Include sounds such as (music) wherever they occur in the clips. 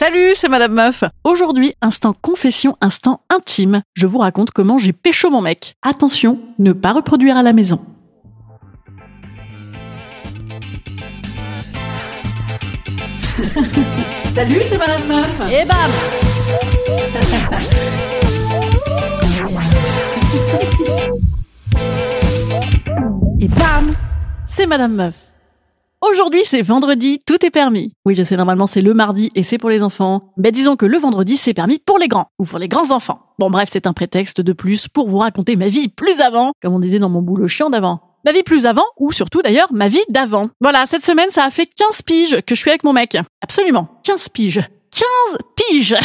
Salut, c'est Madame Meuf. Aujourd'hui, instant confession, instant intime. Je vous raconte comment j'ai pécho mon mec. Attention, ne pas reproduire à la maison. (laughs) Salut, c'est Madame Meuf. Et bam (laughs) Et bam C'est Madame Meuf. Aujourd'hui, c'est vendredi, tout est permis. Oui, je sais, normalement, c'est le mardi et c'est pour les enfants. Mais disons que le vendredi, c'est permis pour les grands ou pour les grands enfants. Bon, bref, c'est un prétexte de plus pour vous raconter ma vie plus avant, comme on disait dans mon boulot chiant d'avant. Ma vie plus avant, ou surtout d'ailleurs, ma vie d'avant. Voilà, cette semaine, ça a fait 15 piges que je suis avec mon mec. Absolument, 15 piges. 15 piges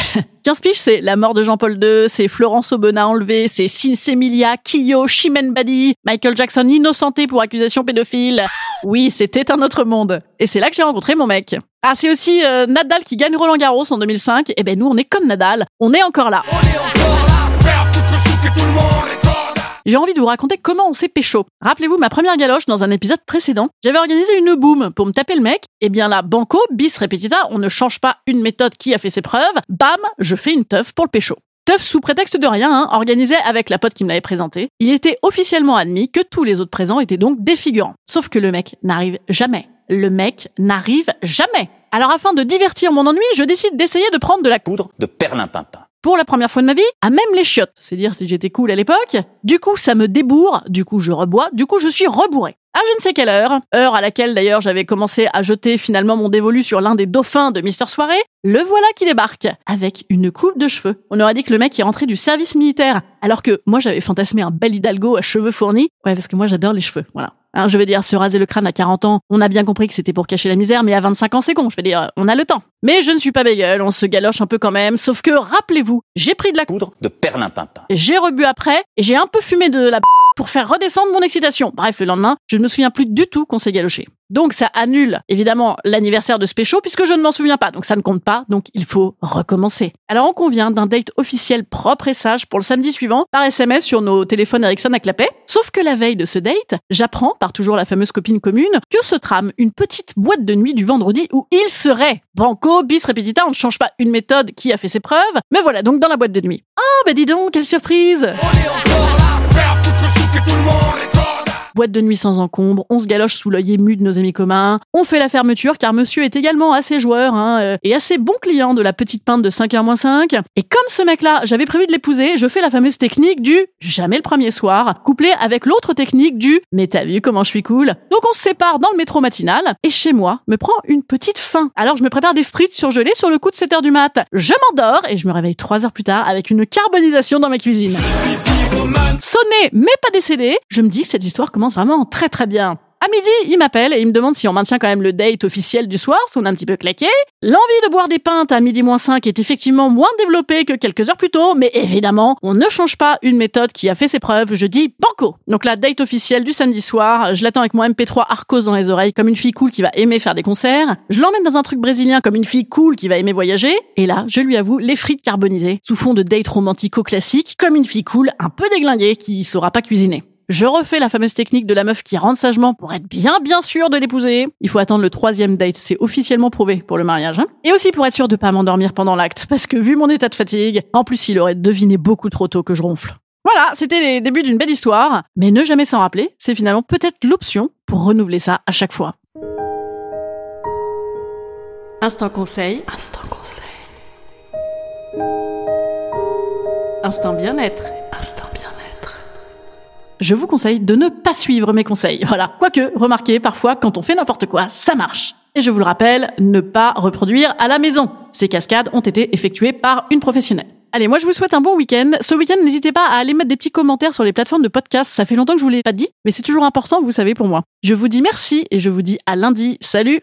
15 piges, c'est la mort de Jean-Paul II, c'est Florence Aubenas enlevée, c'est Sinsemilia, Kyo, Chimène Badi, Michael Jackson innocenté pour accusation pédophile. Oui, c'était un autre monde. Et c'est là que j'ai rencontré mon mec. Ah, c'est aussi euh, Nadal qui gagne Roland Garros en 2005. Et ben nous, on est comme Nadal, on est encore là. J'ai envie de vous raconter comment on s'est pécho. Rappelez-vous ma première galoche dans un épisode précédent. J'avais organisé une boom pour me taper le mec. Et bien là, banco, bis repetita, on ne change pas une méthode qui a fait ses preuves. Bam, je fais une teuf pour le pécho. Teuf sous prétexte de rien, hein, organisé avec la pote qui me l'avait présenté. Il était officiellement admis que tous les autres présents étaient donc des figurants. Sauf que le mec n'arrive jamais. Le mec n'arrive jamais. Alors afin de divertir mon ennui, je décide d'essayer de prendre de la poudre de perlimpinpin. Pour la première fois de ma vie, à même les chiottes, c'est dire si j'étais cool à l'époque. Du coup, ça me débourre, du coup je rebois, du coup je suis rebourré. À je ne sais quelle heure, heure à laquelle d'ailleurs j'avais commencé à jeter finalement mon dévolu sur l'un des dauphins de Mister Soirée, le voilà qui débarque, avec une coupe de cheveux. On aurait dit que le mec est rentré du service militaire, alors que moi j'avais fantasmé un bel hidalgo à cheveux fournis. Ouais, parce que moi j'adore les cheveux, voilà. Alors je veux dire, se raser le crâne à 40 ans, on a bien compris que c'était pour cacher la misère, mais à 25 ans c'est con, je veux dire, on a le temps. Mais je ne suis pas bégueule, on se galoche un peu quand même, sauf que, rappelez-vous, j'ai pris de la poudre de perlimpinpin. J'ai rebu après, et j'ai un peu fumé de la pour faire redescendre mon excitation. Bref, le lendemain, je ne me souviens plus du tout qu'on s'est galoché. Donc ça annule évidemment l'anniversaire de ce pécho puisque je ne m'en souviens pas, donc ça ne compte pas, donc il faut recommencer. Alors on convient d'un date officiel propre et sage pour le samedi suivant par SMS sur nos téléphones Ericsson à clapet. Sauf que la veille de ce date, j'apprends par toujours la fameuse copine commune que se trame une petite boîte de nuit du vendredi où il serait. Banco, bis repetita, on ne change pas une méthode qui a fait ses preuves, mais voilà donc dans la boîte de nuit. Oh bah dis donc, quelle surprise Boîte de nuit sans encombre, on se galoche sous l'œil ému de nos amis communs, on fait la fermeture car monsieur est également assez joueur hein, euh, et assez bon client de la petite pinte de 5h-5. Et comme ce mec-là, j'avais prévu de l'épouser, je fais la fameuse technique du jamais le premier soir, couplée avec l'autre technique du mais t'as vu comment je suis cool? Donc on se sépare dans le métro matinal et chez moi me prend une petite faim. Alors je me prépare des frites surgelées sur le coup de 7h du mat. Je m'endors et je me réveille 3 heures plus tard avec une carbonisation dans ma cuisine. Sonné mais pas décédé, je me dis que cette histoire commence vraiment très très bien. À midi, il m'appelle et il me demande si on maintient quand même le date officiel du soir, parce qu'on a un petit peu claqué. L'envie de boire des pintes à midi moins 5 est effectivement moins développée que quelques heures plus tôt, mais évidemment, on ne change pas une méthode qui a fait ses preuves, je dis banco. Donc la date officielle du samedi soir, je l'attends avec mon MP3 Arcos dans les oreilles comme une fille cool qui va aimer faire des concerts. Je l'emmène dans un truc brésilien comme une fille cool qui va aimer voyager. Et là, je lui avoue les frites carbonisées, sous fond de date romantico classique, comme une fille cool un peu déglinguée qui saura pas cuisiner. Je refais la fameuse technique de la meuf qui rentre sagement pour être bien bien sûr de l'épouser. Il faut attendre le troisième date, c'est officiellement prouvé pour le mariage. Hein. Et aussi pour être sûr de pas m'endormir pendant l'acte, (laughs) parce que vu mon état de fatigue, en plus il aurait deviné beaucoup trop tôt que je ronfle. Voilà, c'était les débuts d'une belle histoire, mais ne jamais s'en rappeler, c'est finalement peut-être l'option pour renouveler ça à chaque fois. Instant conseil. Instant conseil. Instant bien-être. Instant. Je vous conseille de ne pas suivre mes conseils. (laughs) Voilà. Quoique, remarquez, parfois, quand on fait n'importe quoi, ça marche. Et je vous le rappelle, ne pas reproduire à la maison. Ces cascades ont été effectuées par une professionnelle. Allez, moi je vous souhaite un bon week-end. Ce week-end, n'hésitez pas à aller mettre des petits commentaires sur les plateformes de podcast. Ça fait longtemps que je vous l'ai pas dit, mais c'est toujours important, vous savez, pour moi. Je vous dis merci et je vous dis à lundi. Salut!